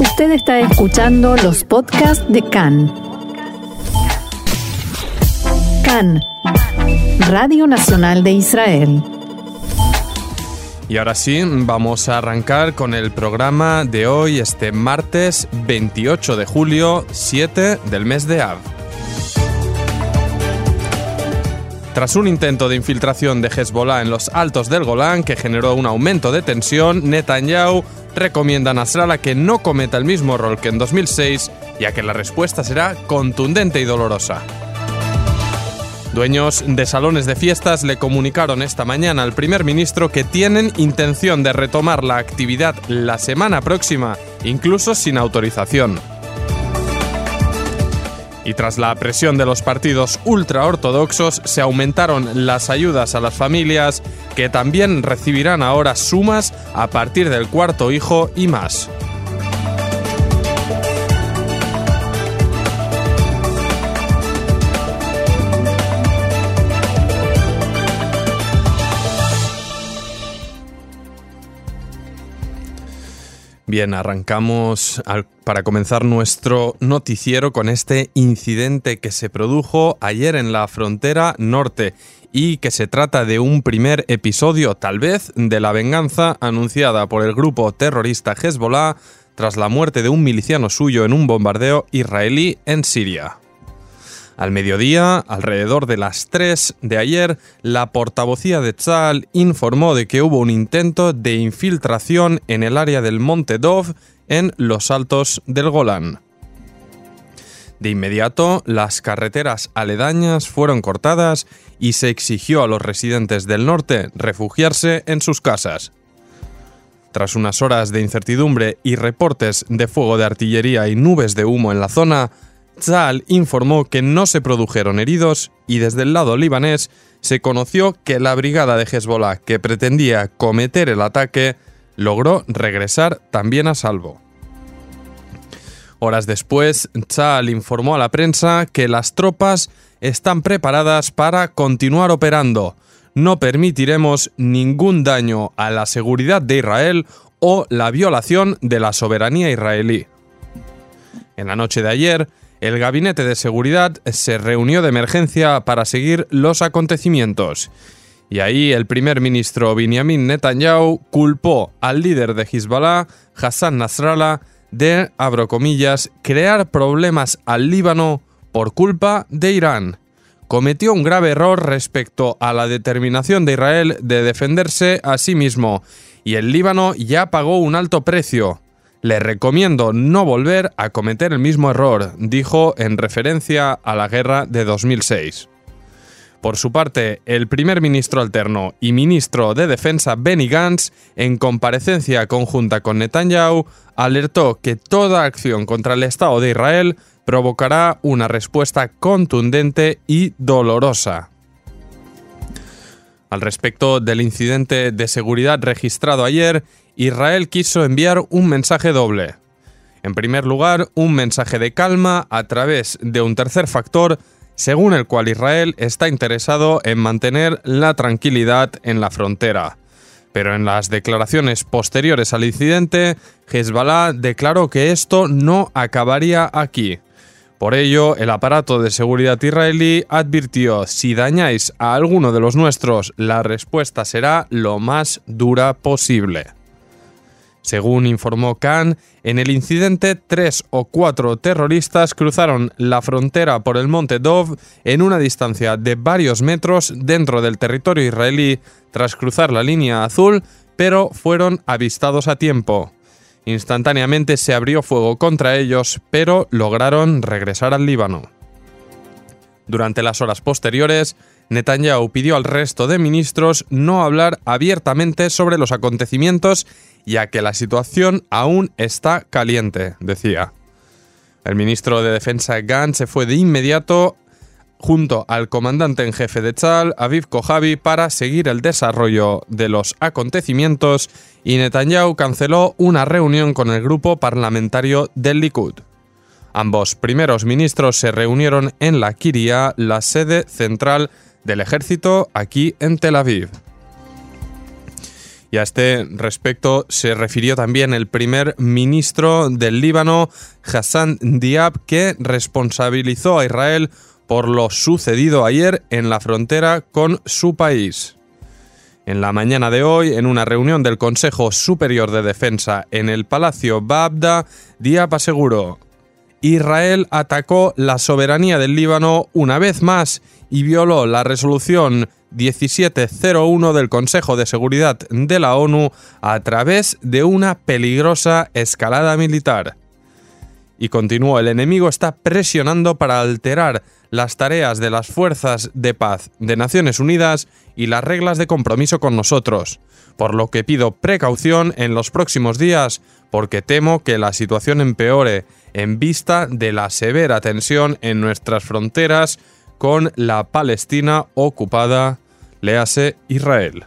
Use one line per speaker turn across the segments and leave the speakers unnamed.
Usted está escuchando los podcasts de CAN. CAN, Radio Nacional de Israel.
Y ahora sí, vamos a arrancar con el programa de hoy, este martes 28 de julio, 7 del mes de Av. Tras un intento de infiltración de Hezbollah en los altos del Golán que generó un aumento de tensión, Netanyahu recomienda a Nasrallah que no cometa el mismo error que en 2006, ya que la respuesta será contundente y dolorosa. Dueños de salones de fiestas le comunicaron esta mañana al primer ministro que tienen intención de retomar la actividad la semana próxima, incluso sin autorización. Y tras la presión de los partidos ultraortodoxos, se aumentaron las ayudas a las familias, que también recibirán ahora sumas a partir del cuarto hijo y más. Bien, arrancamos para comenzar nuestro noticiero con este incidente que se produjo ayer en la frontera norte y que se trata de un primer episodio, tal vez, de la venganza anunciada por el grupo terrorista Hezbollah tras la muerte de un miliciano suyo en un bombardeo israelí en Siria. Al mediodía, alrededor de las 3 de ayer, la portavocía de Tzal informó de que hubo un intento de infiltración en el área del Monte Dov en los altos del Golán. De inmediato, las carreteras aledañas fueron cortadas y se exigió a los residentes del norte refugiarse en sus casas. Tras unas horas de incertidumbre y reportes de fuego de artillería y nubes de humo en la zona, Tzal informó que no se produjeron heridos y desde el lado libanés se conoció que la brigada de Hezbollah que pretendía cometer el ataque logró regresar también a salvo. Horas después, Tzal informó a la prensa que las tropas están preparadas para continuar operando. No permitiremos ningún daño a la seguridad de Israel o la violación de la soberanía israelí. En la noche de ayer, el Gabinete de Seguridad se reunió de emergencia para seguir los acontecimientos. Y ahí el primer ministro Benjamin Netanyahu culpó al líder de Hezbollah, Hassan Nasrallah, de, abro crear problemas al Líbano por culpa de Irán. Cometió un grave error respecto a la determinación de Israel de defenderse a sí mismo, y el Líbano ya pagó un alto precio. Le recomiendo no volver a cometer el mismo error, dijo en referencia a la guerra de 2006. Por su parte, el primer ministro alterno y ministro de Defensa Benny Gantz, en comparecencia conjunta con Netanyahu, alertó que toda acción contra el Estado de Israel provocará una respuesta contundente y dolorosa. Al respecto del incidente de seguridad registrado ayer, Israel quiso enviar un mensaje doble. En primer lugar, un mensaje de calma a través de un tercer factor, según el cual Israel está interesado en mantener la tranquilidad en la frontera. Pero en las declaraciones posteriores al incidente, Hezbollah declaró que esto no acabaría aquí. Por ello, el aparato de seguridad israelí advirtió, si dañáis a alguno de los nuestros, la respuesta será lo más dura posible. Según informó Khan, en el incidente tres o cuatro terroristas cruzaron la frontera por el monte Dov en una distancia de varios metros dentro del territorio israelí tras cruzar la línea azul, pero fueron avistados a tiempo. Instantáneamente se abrió fuego contra ellos, pero lograron regresar al Líbano. Durante las horas posteriores, Netanyahu pidió al resto de ministros no hablar abiertamente sobre los acontecimientos ya que la situación aún está caliente, decía. El ministro de Defensa Gantz se fue de inmediato junto al comandante en jefe de Tzal, Aviv Kojavi, para seguir el desarrollo de los acontecimientos y Netanyahu canceló una reunión con el grupo parlamentario del Likud. Ambos primeros ministros se reunieron en la Kiria, la sede central del ejército aquí en Tel Aviv. Y a este respecto se refirió también el primer ministro del Líbano, Hassan Diab, que responsabilizó a Israel por lo sucedido ayer en la frontera con su país. En la mañana de hoy, en una reunión del Consejo Superior de Defensa en el Palacio Babda, Diab aseguró, Israel atacó la soberanía del Líbano una vez más y violó la resolución 1701 del Consejo de Seguridad de la ONU a través de una peligrosa escalada militar. Y continuó, el enemigo está presionando para alterar las tareas de las fuerzas de paz de Naciones Unidas y las reglas de compromiso con nosotros, por lo que pido precaución en los próximos días porque temo que la situación empeore en vista de la severa tensión en nuestras fronteras con la Palestina ocupada, léase Israel.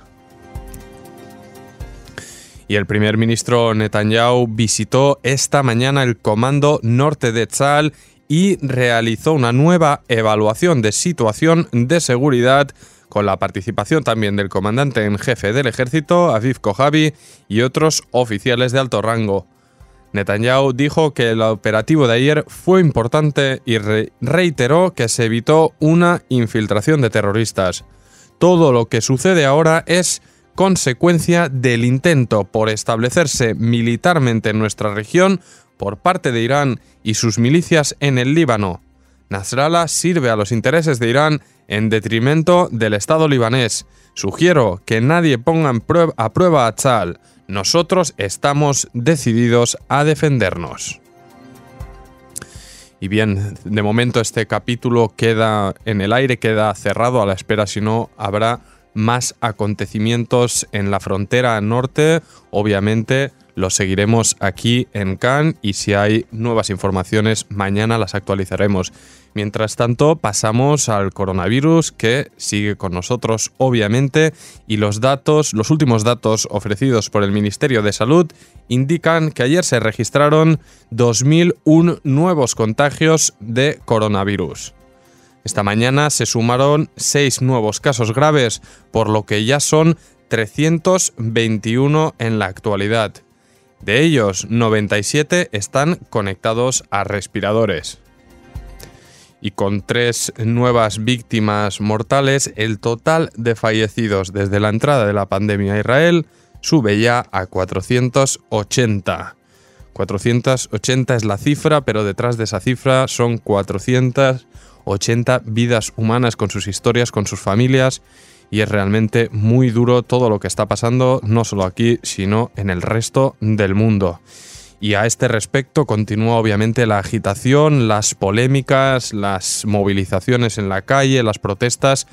Y el primer ministro Netanyahu visitó esta mañana el Comando Norte de Tzal y realizó una nueva evaluación de situación de seguridad con la participación también del comandante en jefe del ejército, Aviv Kojavi, y otros oficiales de alto rango. Netanyahu dijo que el operativo de ayer fue importante y reiteró que se evitó una infiltración de terroristas. Todo lo que sucede ahora es consecuencia del intento por establecerse militarmente en nuestra región por parte de Irán y sus milicias en el Líbano. Nasrallah sirve a los intereses de Irán en detrimento del Estado libanés. Sugiero que nadie ponga a prueba a Tzal. Nosotros estamos decididos a defendernos. Y bien, de momento este capítulo queda en el aire, queda cerrado a la espera si no habrá más acontecimientos en la frontera norte. Obviamente lo seguiremos aquí en Cannes y si hay nuevas informaciones mañana las actualizaremos. Mientras tanto, pasamos al coronavirus que sigue con nosotros obviamente y los datos, los últimos datos ofrecidos por el Ministerio de Salud indican que ayer se registraron 2001 nuevos contagios de coronavirus. Esta mañana se sumaron seis nuevos casos graves, por lo que ya son 321 en la actualidad. De ellos, 97 están conectados a respiradores. Y con tres nuevas víctimas mortales, el total de fallecidos desde la entrada de la pandemia a Israel sube ya a 480. 480 es la cifra, pero detrás de esa cifra son 480 vidas humanas con sus historias, con sus familias y es realmente muy duro todo lo que está pasando, no solo aquí, sino en el resto del mundo. Y a este respecto continúa obviamente la agitación, las polémicas, las movilizaciones en la calle, las protestas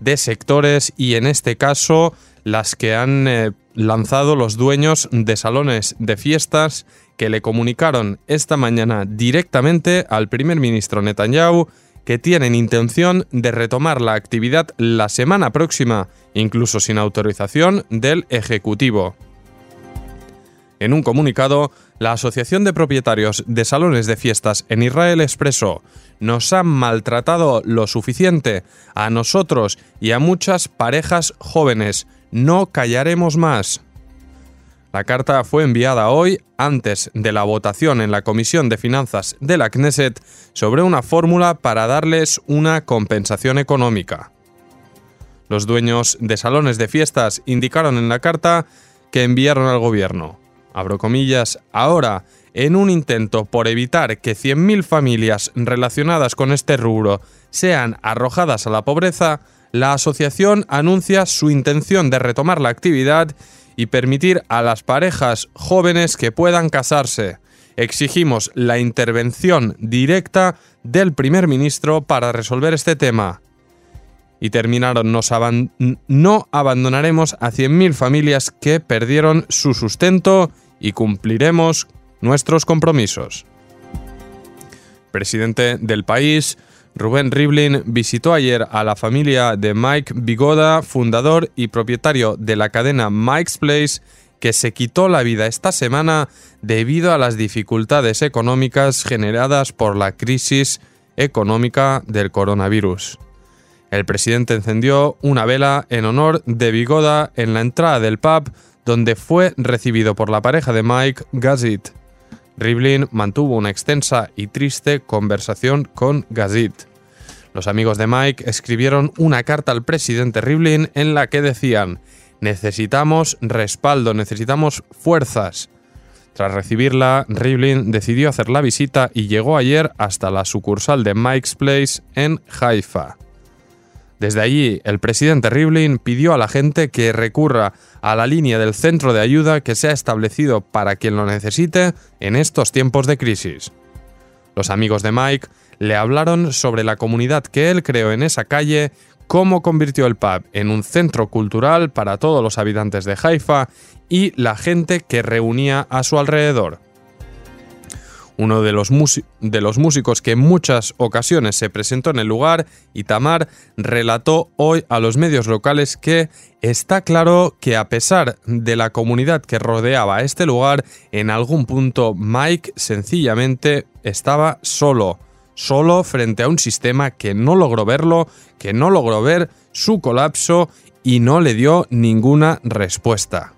de sectores y en este caso las que han eh, lanzado los dueños de salones de fiestas que le comunicaron esta mañana directamente al primer ministro Netanyahu que tienen intención de retomar la actividad la semana próxima, incluso sin autorización del Ejecutivo. En un comunicado, la Asociación de Propietarios de Salones de Fiestas en Israel expresó, nos han maltratado lo suficiente a nosotros y a muchas parejas jóvenes, no callaremos más. La carta fue enviada hoy, antes de la votación en la Comisión de Finanzas de la Knesset, sobre una fórmula para darles una compensación económica. Los dueños de salones de fiestas indicaron en la carta que enviaron al gobierno. Abro comillas, ahora, en un intento por evitar que 100.000 familias relacionadas con este rubro sean arrojadas a la pobreza, la asociación anuncia su intención de retomar la actividad y permitir a las parejas jóvenes que puedan casarse. Exigimos la intervención directa del primer ministro para resolver este tema. Y terminaron, no abandonaremos a 100.000 familias que perdieron su sustento y cumpliremos nuestros compromisos. Presidente del país, Rubén Rivlin visitó ayer a la familia de Mike Bigoda, fundador y propietario de la cadena Mike's Place, que se quitó la vida esta semana debido a las dificultades económicas generadas por la crisis económica del coronavirus. El presidente encendió una vela en honor de Bigoda en la entrada del pub donde fue recibido por la pareja de Mike Gazit. Rivlin mantuvo una extensa y triste conversación con Gazit. Los amigos de Mike escribieron una carta al presidente Rivlin en la que decían, necesitamos respaldo, necesitamos fuerzas. Tras recibirla, Rivlin decidió hacer la visita y llegó ayer hasta la sucursal de Mike's Place en Haifa. Desde allí, el presidente Rivlin pidió a la gente que recurra a la línea del centro de ayuda que se ha establecido para quien lo necesite en estos tiempos de crisis. Los amigos de Mike le hablaron sobre la comunidad que él creó en esa calle, cómo convirtió el pub en un centro cultural para todos los habitantes de Haifa y la gente que reunía a su alrededor. Uno de los, de los, músicos que en muchas ocasiones se presentó en el lugar, Itamar, relató hoy a los medios locales que está claro que a pesar de la comunidad que rodeaba este lugar, en algún punto Mike sencillamente estaba solo solo frente a un sistema que no logró verlo, que no logró ver su colapso y no le dio ninguna respuesta.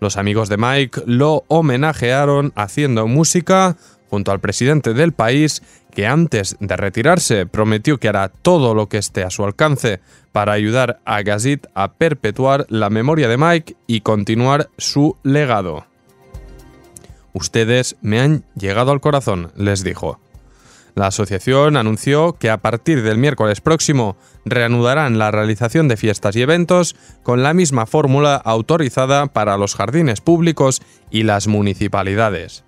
Los amigos de Mike lo homenajearon haciendo música junto al presidente del país que antes de retirarse prometió que hará todo lo que esté a su alcance para ayudar a Gazit a perpetuar la memoria de Mike y continuar su legado. Ustedes me han llegado al corazón, les dijo. La asociación anunció que a partir del miércoles próximo reanudarán la realización de fiestas y eventos con la misma fórmula autorizada para los jardines públicos y las municipalidades.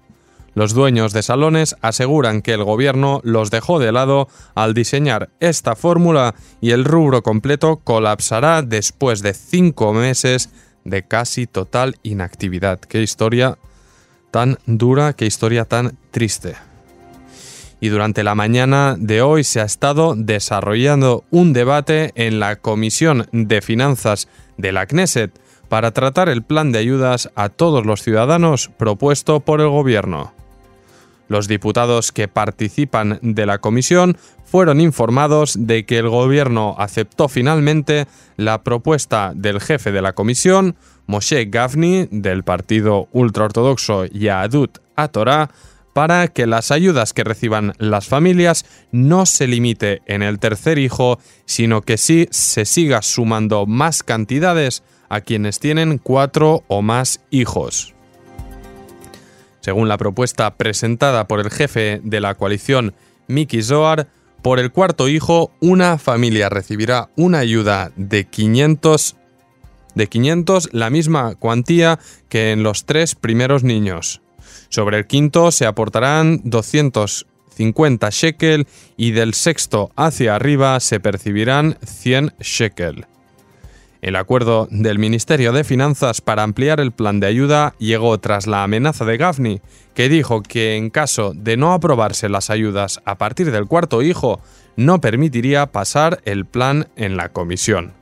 Los dueños de salones aseguran que el gobierno los dejó de lado al diseñar esta fórmula y el rubro completo colapsará después de cinco meses de casi total inactividad. Qué historia tan dura, qué historia tan triste y durante la mañana de hoy se ha estado desarrollando un debate en la Comisión de Finanzas de la Knesset para tratar el plan de ayudas a todos los ciudadanos propuesto por el Gobierno. Los diputados que participan de la comisión fueron informados de que el Gobierno aceptó finalmente la propuesta del jefe de la comisión, Moshe Gavni, del partido ultraortodoxo Yahadut Torah, para que las ayudas que reciban las familias no se limite en el tercer hijo, sino que sí se siga sumando más cantidades a quienes tienen cuatro o más hijos. Según la propuesta presentada por el jefe de la coalición, Miki Zohar, por el cuarto hijo, una familia recibirá una ayuda de 500, de 500 la misma cuantía que en los tres primeros niños. Sobre el quinto se aportarán 250 shekel y del sexto hacia arriba se percibirán 100 shekel. El acuerdo del Ministerio de Finanzas para ampliar el plan de ayuda llegó tras la amenaza de Gafni, que dijo que en caso de no aprobarse las ayudas a partir del cuarto hijo, no permitiría pasar el plan en la comisión.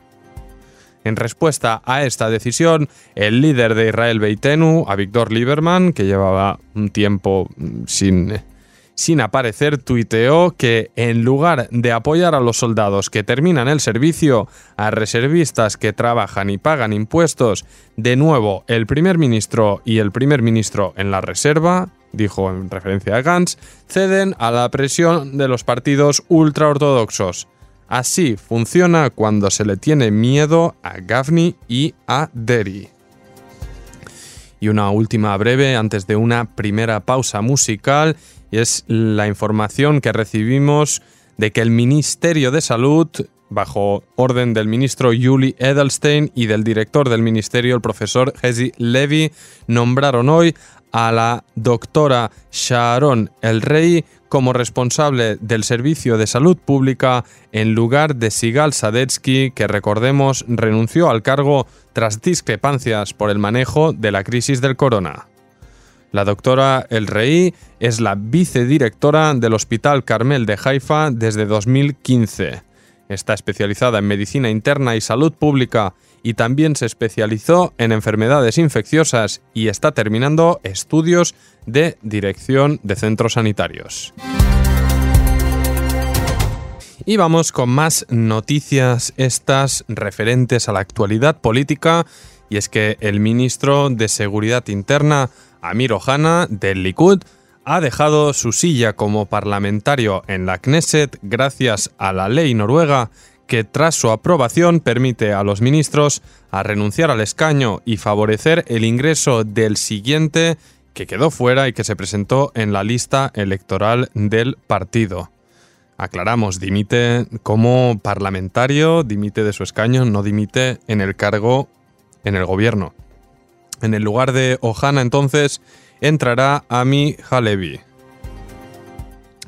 En respuesta a esta decisión, el líder de Israel Beitenu, Avigdor Lieberman, que llevaba un tiempo mm, sin, sin aparecer, tuiteó que en lugar de apoyar a los soldados que terminan el servicio, a reservistas que trabajan y pagan impuestos, de nuevo el primer ministro y el primer ministro en la reserva, dijo en referencia a Gantz, ceden a la presión de los partidos ultraortodoxos. Así funciona cuando se le tiene miedo a Gavni y a Derry. Y una última breve antes de una primera pausa musical, y es la información que recibimos de que el Ministerio de Salud, bajo orden del ministro Yuli Edelstein y del director del ministerio, el profesor Hezi Levy, nombraron hoy a la doctora Sharon El Rey como responsable del Servicio de Salud Pública en lugar de Sigal Sadetsky, que recordemos renunció al cargo tras discrepancias por el manejo de la crisis del corona. La doctora El Rey es la vicedirectora del Hospital Carmel de Haifa desde 2015. Está especializada en medicina interna y salud pública y también se especializó en enfermedades infecciosas y está terminando estudios de dirección de centros sanitarios. Y vamos con más noticias estas referentes a la actualidad política y es que el ministro de Seguridad Interna, Amir Ohana, del Likud, ha dejado su silla como parlamentario en la Knesset gracias a la ley noruega que tras su aprobación permite a los ministros a renunciar al escaño y favorecer el ingreso del siguiente que quedó fuera y que se presentó en la lista electoral del partido. Aclaramos, dimite como parlamentario, dimite de su escaño, no dimite en el cargo en el gobierno. En el lugar de Ohana entonces entrará Ami Halevi.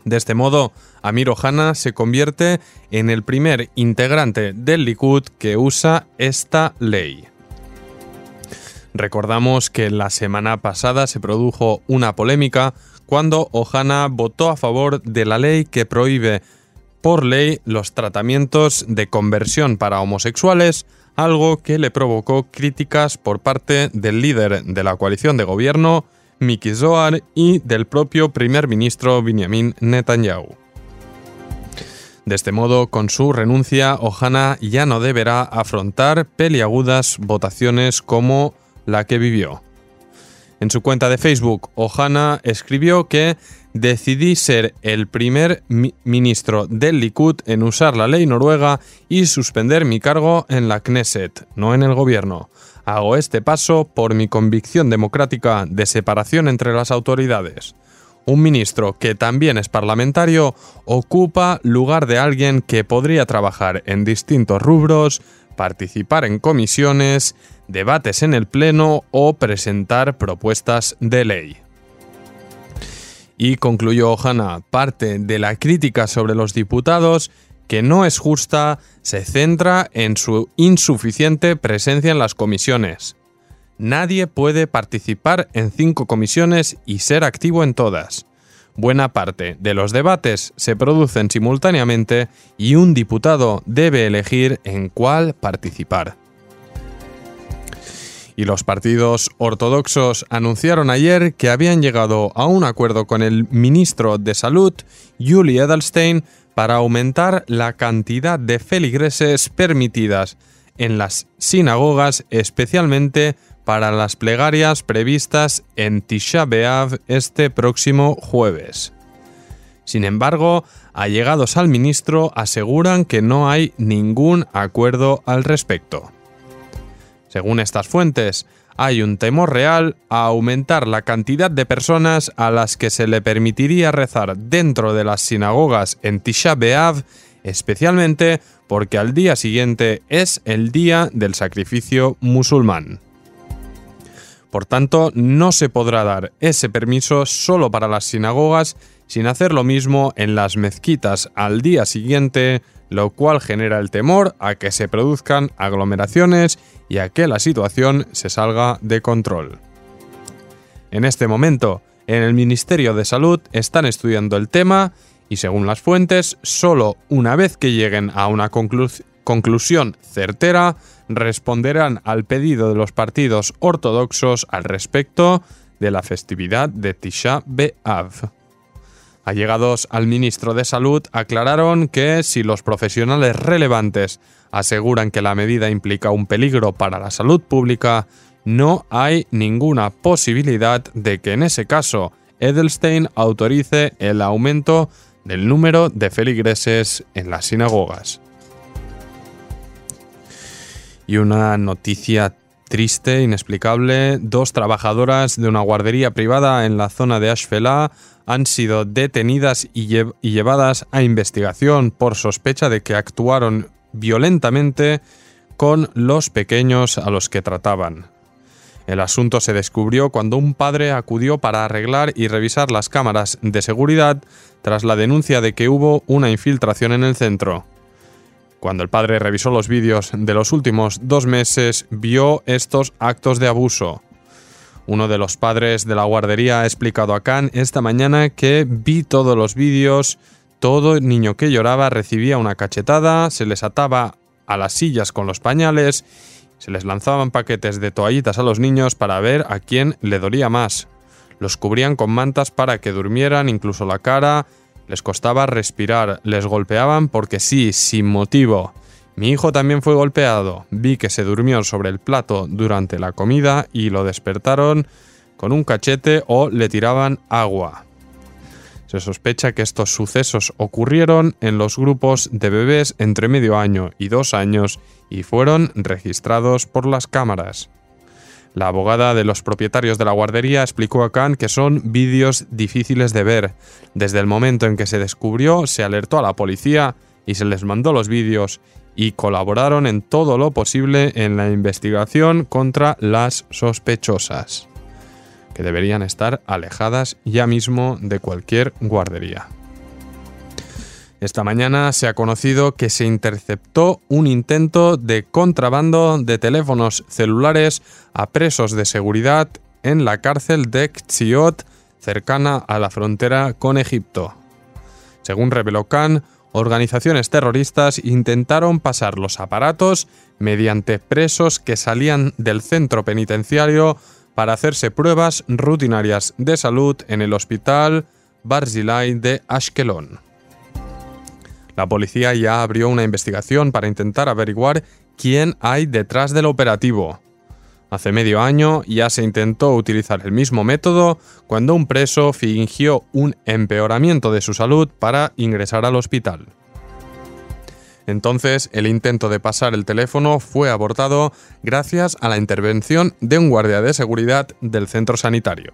De este modo, Amir Ohana se convierte en el primer integrante del Likud que usa esta ley. Recordamos que la semana pasada se produjo una polémica cuando Ohana votó a favor de la ley que prohíbe por ley los tratamientos de conversión para homosexuales, algo que le provocó críticas por parte del líder de la coalición de gobierno, Miki Zohar, y del propio primer ministro Benjamin Netanyahu. De este modo, con su renuncia, Ohana ya no deberá afrontar peliagudas votaciones como la que vivió. En su cuenta de Facebook, Ohana escribió que decidí ser el primer ministro del Likud en usar la ley noruega y suspender mi cargo en la Knesset, no en el gobierno. Hago este paso por mi convicción democrática de separación entre las autoridades un ministro que también es parlamentario ocupa lugar de alguien que podría trabajar en distintos rubros, participar en comisiones, debates en el Pleno o presentar propuestas de ley. Y concluyó Ohana, parte de la crítica sobre los diputados, que no es justa, se centra en su insuficiente presencia en las comisiones. Nadie puede participar en cinco comisiones y ser activo en todas. Buena parte de los debates se producen simultáneamente y un diputado debe elegir en cuál participar. Y los partidos ortodoxos anunciaron ayer que habían llegado a un acuerdo con el ministro de Salud, Julie Edelstein, para aumentar la cantidad de feligreses permitidas en las sinagogas, especialmente para las plegarias previstas en Tisha B'Av este próximo jueves. Sin embargo, allegados al ministro aseguran que no hay ningún acuerdo al respecto. Según estas fuentes, hay un temor real a aumentar la cantidad de personas a las que se le permitiría rezar dentro de las sinagogas en Tisha B'Av, especialmente porque al día siguiente es el día del sacrificio musulmán. Por tanto, no se podrá dar ese permiso solo para las sinagogas sin hacer lo mismo en las mezquitas al día siguiente, lo cual genera el temor a que se produzcan aglomeraciones y a que la situación se salga de control. En este momento, en el Ministerio de Salud están estudiando el tema y según las fuentes, solo una vez que lleguen a una conclusión certera, responderán al pedido de los partidos ortodoxos al respecto de la festividad de Tisha B'Av. Allegados al ministro de Salud aclararon que si los profesionales relevantes aseguran que la medida implica un peligro para la salud pública, no hay ninguna posibilidad de que en ese caso Edelstein autorice el aumento del número de feligreses en las sinagogas. Y una noticia triste, inexplicable, dos trabajadoras de una guardería privada en la zona de Ashfelá han sido detenidas y, llevadas a investigación por sospecha de que actuaron violentamente con los pequeños a los que trataban. El asunto se descubrió cuando un padre acudió para arreglar y revisar las cámaras de seguridad tras la denuncia de que hubo una infiltración en el centro. Cuando el padre revisó los vídeos de los últimos dos meses, vio estos actos de abuso. Uno de los padres de la guardería ha explicado a Khan esta mañana que vi todos los vídeos, todo niño que lloraba recibía una cachetada, se les ataba a las sillas con los pañales, se les lanzaban paquetes de toallitas a los niños para ver a quién le dolía más. Los cubrían con mantas para que durmieran incluso la cara, les costaba respirar, les golpeaban porque sí, sin motivo. Mi hijo también fue golpeado. Vi que se durmió sobre el plato durante la comida y lo despertaron con un cachete o le tiraban agua. Se sospecha que estos sucesos ocurrieron en los grupos de bebés entre medio año y dos años y fueron registrados por las cámaras. La abogada de los propietarios de la guardería explicó a Khan que son vídeos difíciles de ver. Desde el momento en que se descubrió, se alertó a la policía y se les mandó los vídeos y colaboraron en todo lo posible en la investigación contra las sospechosas que deberían estar alejadas ya mismo de cualquier guardería. Esta mañana se ha conocido que se interceptó un intento de contrabando de teléfonos celulares a presos de seguridad en la cárcel de Xiot, cercana a la frontera con Egipto. Según reveló Khan, organizaciones terroristas intentaron pasar los aparatos mediante presos que salían del centro penitenciario para hacerse pruebas rutinarias de salud en el hospital Barzilai de Ashkelon. La policía ya abrió una investigación para intentar averiguar quién hay detrás del operativo. Hace medio año ya se intentó utilizar el mismo método cuando un preso fingió un empeoramiento de su salud para ingresar al hospital. Entonces, el intento de pasar el teléfono fue abortado gracias a la intervención de un guardia de seguridad del centro sanitario.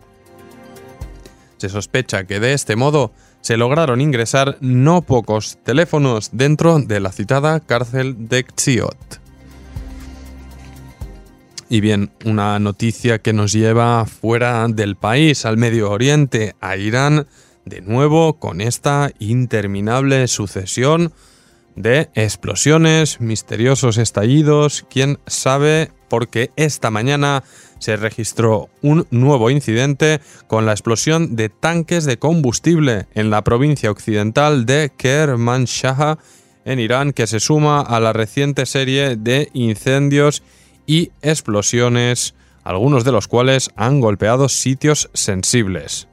Se sospecha que de este modo se lograron ingresar no pocos teléfonos dentro de la citada cárcel de Xiot. Y bien, una noticia que nos lleva fuera del país, al Medio Oriente, a Irán, de nuevo con esta interminable sucesión de explosiones, misteriosos estallidos, quién sabe, porque esta mañana se registró un nuevo incidente con la explosión de tanques de combustible en la provincia occidental de Kermanshah, en Irán, que se suma a la reciente serie de incendios y explosiones, algunos de los cuales han golpeado sitios sensibles.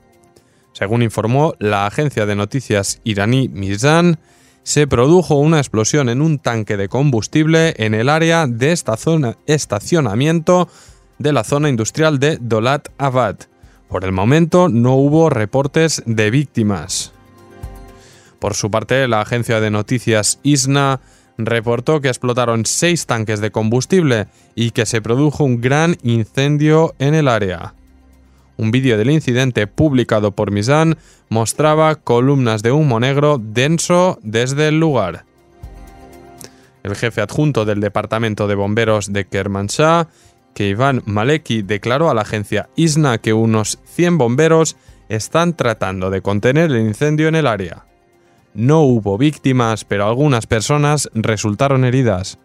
Según informó la agencia de noticias iraní Mizan, se produjo una explosión en un tanque de combustible en el área de esta zona, estacionamiento de la zona industrial de Dolat Abad. Por el momento no hubo reportes de víctimas. Por su parte, la agencia de noticias ISNA reportó que explotaron seis tanques de combustible y que se produjo un gran incendio en el área. Un vídeo del incidente publicado por Mizan mostraba columnas de humo negro denso desde el lugar. El jefe adjunto del departamento de bomberos de Kermanshah, Keivan Maleki, declaró a la agencia ISNA que unos 100 bomberos están tratando de contener el incendio en el área. No hubo víctimas, pero algunas personas resultaron heridas.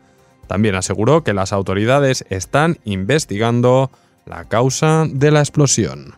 También aseguró que las autoridades están investigando la causa de la explosión.